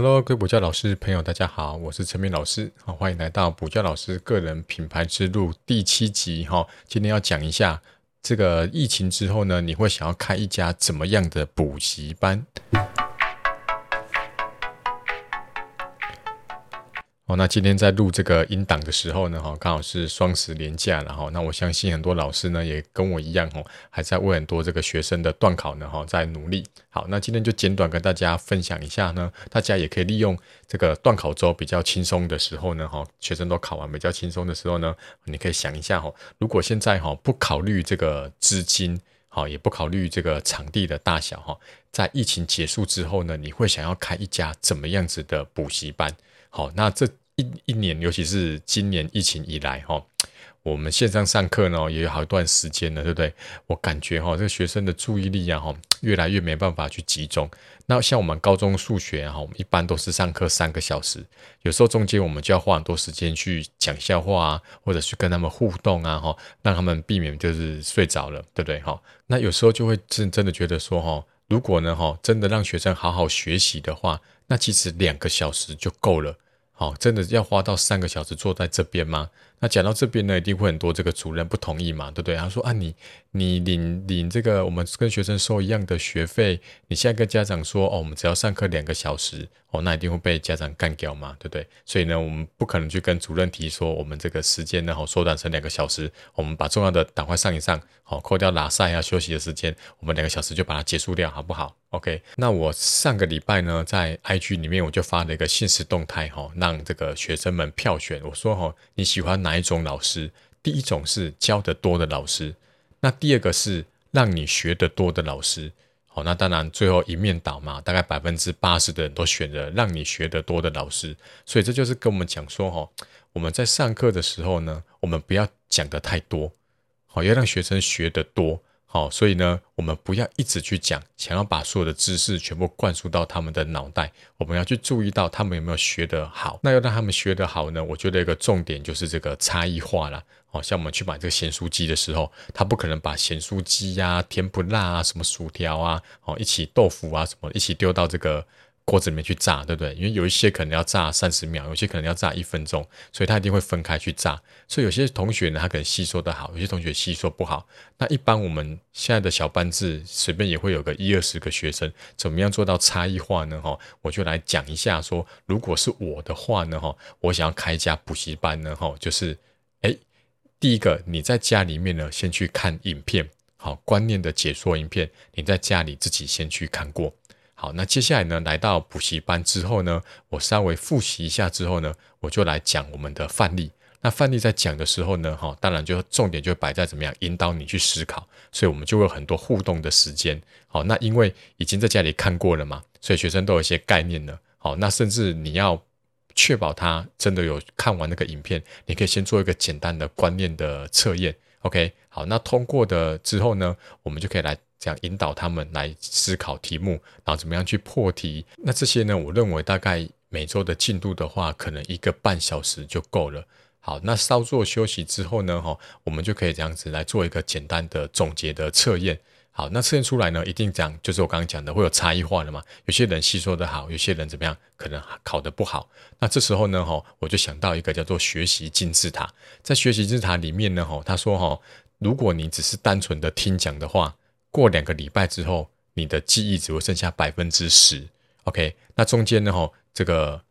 Hello，各位补教老师朋友，大家好，我是陈明老师，好，欢迎来到补教老师个人品牌之路第七集哈。今天要讲一下这个疫情之后呢，你会想要开一家怎么样的补习班？哦，那今天在录这个音档的时候呢，哈，刚好是双十连假了哈。那我相信很多老师呢，也跟我一样哈，还在为很多这个学生的段考呢，哈，在努力。好，那今天就简短跟大家分享一下呢，大家也可以利用这个段考周比较轻松的时候呢，哈，学生都考完比较轻松的时候呢，你可以想一下哈，如果现在哈不考虑这个资金，好，也不考虑这个场地的大小哈，在疫情结束之后呢，你会想要开一家怎么样子的补习班？好，那这一一年，尤其是今年疫情以来，哈，我们线上上课呢，也有好一段时间了，对不对？我感觉哈，这个学生的注意力啊，哈，越来越没办法去集中。那像我们高中数学哈，我们一般都是上课三个小时，有时候中间我们就要花很多时间去讲笑话啊，或者去跟他们互动啊，哈，让他们避免就是睡着了，对不对？哈，那有时候就会真真的觉得说，哈，如果呢，哈，真的让学生好好学习的话，那其实两个小时就够了。好，真的要花到三个小时坐在这边吗？那讲到这边呢，一定会很多这个主任不同意嘛，对不对？他说啊，你你领领这个我们跟学生收一样的学费，你现在跟家长说哦，我们只要上课两个小时哦，那一定会被家长干掉嘛，对不对？所以呢，我们不可能去跟主任提说，我们这个时间呢，好缩短成两个小时，我们把重要的赶快上一上，好扣掉拉赛啊休息的时间，我们两个小时就把它结束掉，好不好？OK，那我上个礼拜呢，在 IG 里面我就发了一个现实动态哈，让这个学生们票选，我说哈，你喜欢哪？哪一种老师？第一种是教得多的老师，那第二个是让你学得多的老师。好，那当然最后一面倒嘛，大概百分之八十的人都选择让你学得多的老师。所以这就是跟我们讲说，哦，我们在上课的时候呢，我们不要讲的太多，好，要让学生学得多。好，所以呢，我们不要一直去讲，想要把所有的知识全部灌输到他们的脑袋。我们要去注意到他们有没有学得好。那要让他们学得好呢？我觉得一个重点就是这个差异化了。好像我们去买这个咸酥鸡的时候，他不可能把咸酥鸡呀、甜不辣啊、什么薯条啊、哦一起豆腐啊什么一起丢到这个。锅子里面去炸，对不对？因为有一些可能要炸三十秒，有些可能要炸一分钟，所以他一定会分开去炸。所以有些同学呢，他可能吸收的好，有些同学吸收不好。那一般我们现在的小班制，随便也会有个一二十个学生，怎么样做到差异化呢？哈，我就来讲一下，说如果是我的话呢，哈，我想要开一家补习班呢，哈，就是，哎，第一个你在家里面呢，先去看影片，好，观念的解说影片，你在家里自己先去看过。好，那接下来呢，来到补习班之后呢，我稍微复习一下之后呢，我就来讲我们的范例。那范例在讲的时候呢，哈，当然就重点就摆在怎么样引导你去思考，所以我们就会有很多互动的时间。好，那因为已经在家里看过了嘛，所以学生都有一些概念了。好，那甚至你要确保他真的有看完那个影片，你可以先做一个简单的观念的测验。OK，好，那通过的之后呢，我们就可以来。这样引导他们来思考题目，然后怎么样去破题？那这些呢？我认为大概每周的进度的话，可能一个半小时就够了。好，那稍作休息之后呢？哈，我们就可以这样子来做一个简单的总结的测验。好，那测验出来呢，一定讲就是我刚刚讲的会有差异化的嘛？有些人吸收的好，有些人怎么样？可能考得不好。那这时候呢？哈，我就想到一个叫做学习金字塔。在学习金字塔里面呢？哈，他说哈，如果你只是单纯的听讲的话，过两个礼拜之后，你的记忆只会剩下百分之十。OK，那中间呢？哈，这个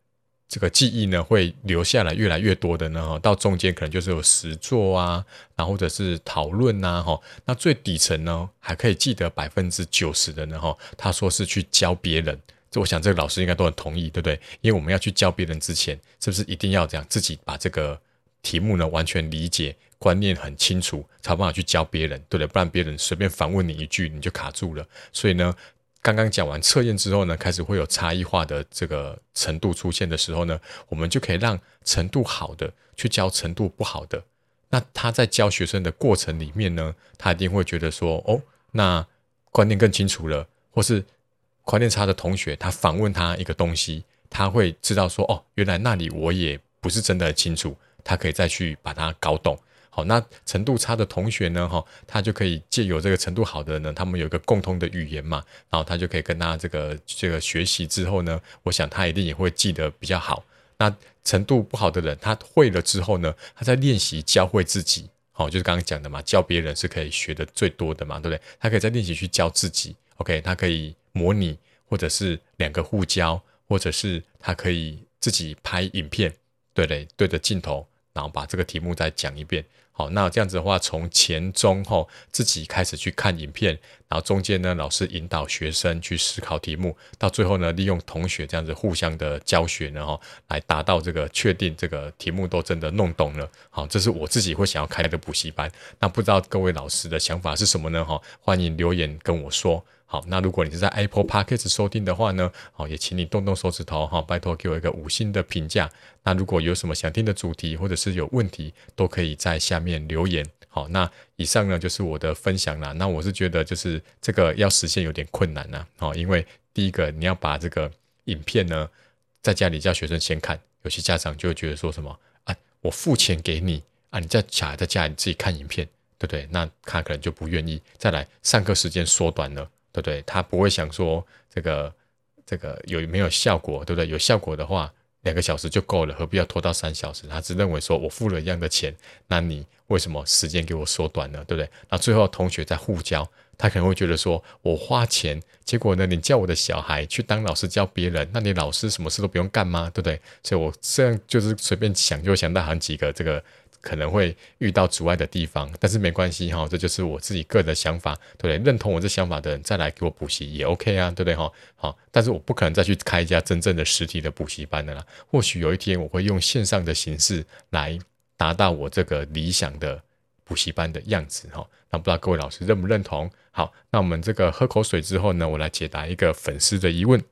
这个记忆呢，会留下来越来越多的呢。哈，到中间可能就是有实作啊，然后或者是讨论呐。哈，那最底层呢，还可以记得百分之九十的呢。哈，他说是去教别人。这我想这个老师应该都很同意，对不对？因为我们要去教别人之前，是不是一定要这样自己把这个题目呢完全理解？观念很清楚，才有办法去教别人，对不对？不然别人随便反问你一句，你就卡住了。所以呢，刚刚讲完测验之后呢，开始会有差异化的这个程度出现的时候呢，我们就可以让程度好的去教程度不好的。那他在教学生的过程里面呢，他一定会觉得说，哦，那观念更清楚了，或是观念差的同学，他反问他一个东西，他会知道说，哦，原来那里我也不是真的很清楚，他可以再去把它搞懂。好，那程度差的同学呢，哈，他就可以借由这个程度好的呢，他们有一个共通的语言嘛，然后他就可以跟他这个这个学习之后呢，我想他一定也会记得比较好。那程度不好的人，他会了之后呢，他在练习教会自己，好，就是刚刚讲的嘛，教别人是可以学的最多的嘛，对不对？他可以在练习去教自己，OK，他可以模拟，或者是两个互教，或者是他可以自己拍影片，对对，对着镜头，然后把这个题目再讲一遍。好，那这样子的话，从前中后自己开始去看影片，然后中间呢，老师引导学生去思考题目，到最后呢，利用同学这样子互相的教学呢，哈，来达到这个确定这个题目都真的弄懂了。好，这是我自己会想要开的补习班。那不知道各位老师的想法是什么呢？哈，欢迎留言跟我说。好，那如果你是在 Apple Podcast 收听的话呢，好，也请你动动手指头哈，拜托给我一个五星的评价。那如果有什么想听的主题，或者是有问题，都可以在下面面留言。好，那以上呢就是我的分享啦。那我是觉得就是这个要实现有点困难呐，哦，因为第一个你要把这个影片呢在家里叫学生先看，有些家长就会觉得说什么啊，我付钱给你啊，你在小孩在家里自己看影片，对不对？那他可能就不愿意。再来，上课时间缩短了。对不对？他不会想说这个这个有没有效果，对不对？有效果的话，两个小时就够了，何必要拖到三小时？他只认为说我付了一样的钱，那你为什么时间给我缩短了，对不对？那最后同学在互教，他可能会觉得说我花钱，结果呢，你叫我的小孩去当老师教别人，那你老师什么事都不用干吗？对不对？所以我这样就是随便想就想到好几个这个。可能会遇到阻碍的地方，但是没关系哈，这就是我自己个人的想法，对不对？认同我这想法的人再来给我补习也 OK 啊，对不对哈？好，但是我不可能再去开一家真正的实体的补习班的啦。或许有一天我会用线上的形式来达到我这个理想的补习班的样子哈。那不知道各位老师认不认同？好，那我们这个喝口水之后呢，我来解答一个粉丝的疑问。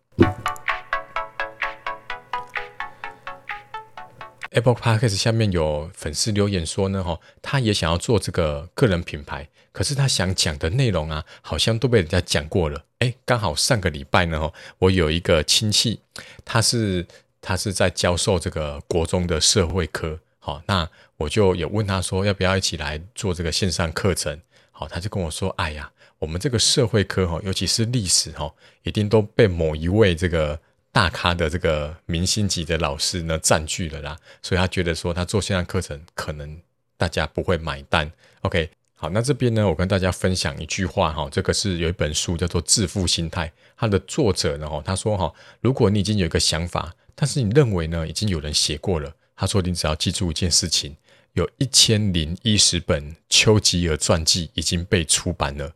Apple Podcast 下面有粉丝留言说呢，哈，他也想要做这个个人品牌，可是他想讲的内容啊，好像都被人家讲过了。哎，刚好上个礼拜呢，哈，我有一个亲戚，他是他是在教授这个国中的社会科，好，那我就有问他说，要不要一起来做这个线上课程？好，他就跟我说，哎呀，我们这个社会科哈，尤其是历史哈，一定都被某一位这个。大咖的这个明星级的老师呢占据了啦，所以他觉得说他做线上课程可能大家不会买单。OK，好，那这边呢我跟大家分享一句话哈，这个是有一本书叫做《致富心态》，它的作者呢哈他说哈，如果你已经有一个想法，但是你认为呢已经有人写过了，他说你只要记住一件事情，有一千零一十本丘吉尔传记已经被出版了。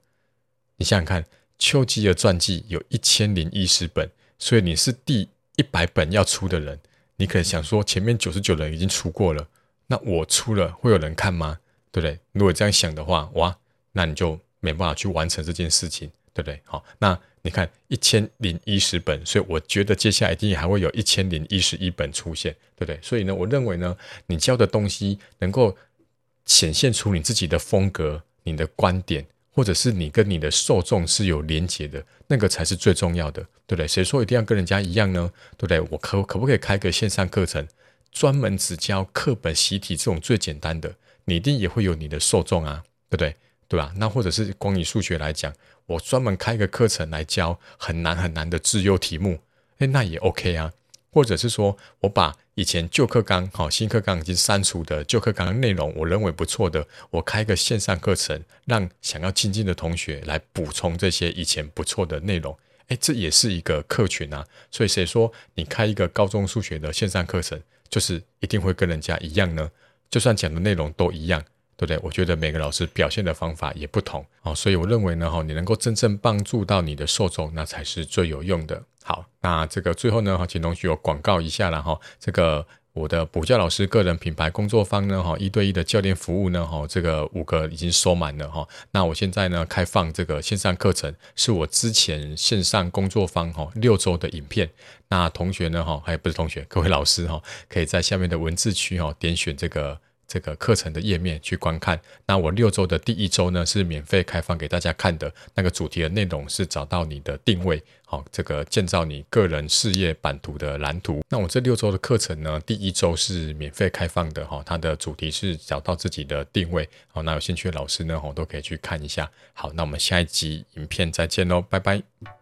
你想想看，丘吉尔传记有一千零一十本。所以你是第一百本要出的人，你可能想说前面九十九人已经出过了，那我出了会有人看吗？对不对？如果这样想的话，哇，那你就没办法去完成这件事情，对不对？好，那你看一千零一十本，所以我觉得接下来一定还会有一千零一十一本出现，对不对？所以呢，我认为呢，你教的东西能够显现出你自己的风格、你的观点。或者是你跟你的受众是有连结的，那个才是最重要的，对不对？谁说一定要跟人家一样呢？对不对？我可可不可以开个线上课程，专门只教课本习题这种最简单的？你一定也会有你的受众啊，对不对？对吧？那或者是光以数学来讲，我专门开个课程来教很难很难的自由题目，诶，那也 OK 啊。或者是说我把以前旧课纲、好新课纲已经删除的旧课纲内容，我认为不错的，我开个线上课程，让想要精进的同学来补充这些以前不错的内容。哎，这也是一个客群啊。所以谁说你开一个高中数学的线上课程，就是一定会跟人家一样呢？就算讲的内容都一样。对不对？我觉得每个老师表现的方法也不同哦，所以我认为呢，哈，你能够真正帮助到你的受众，那才是最有用的。好，那这个最后呢，哈，请同学我广告一下了哈。这个我的补教老师个人品牌工作坊呢，哈，一对一的教练服务呢，哈，这个五个已经收满了哈。那我现在呢，开放这个线上课程，是我之前线上工作坊哈六周的影片。那同学呢，哈，还不是同学，各位老师哈，可以在下面的文字区哈点选这个。这个课程的页面去观看。那我六周的第一周呢是免费开放给大家看的，那个主题的内容是找到你的定位，好，这个建造你个人事业版图的蓝图。那我这六周的课程呢，第一周是免费开放的哈，它的主题是找到自己的定位。好，那有兴趣的老师呢，我都可以去看一下。好，那我们下一集影片再见喽，拜拜。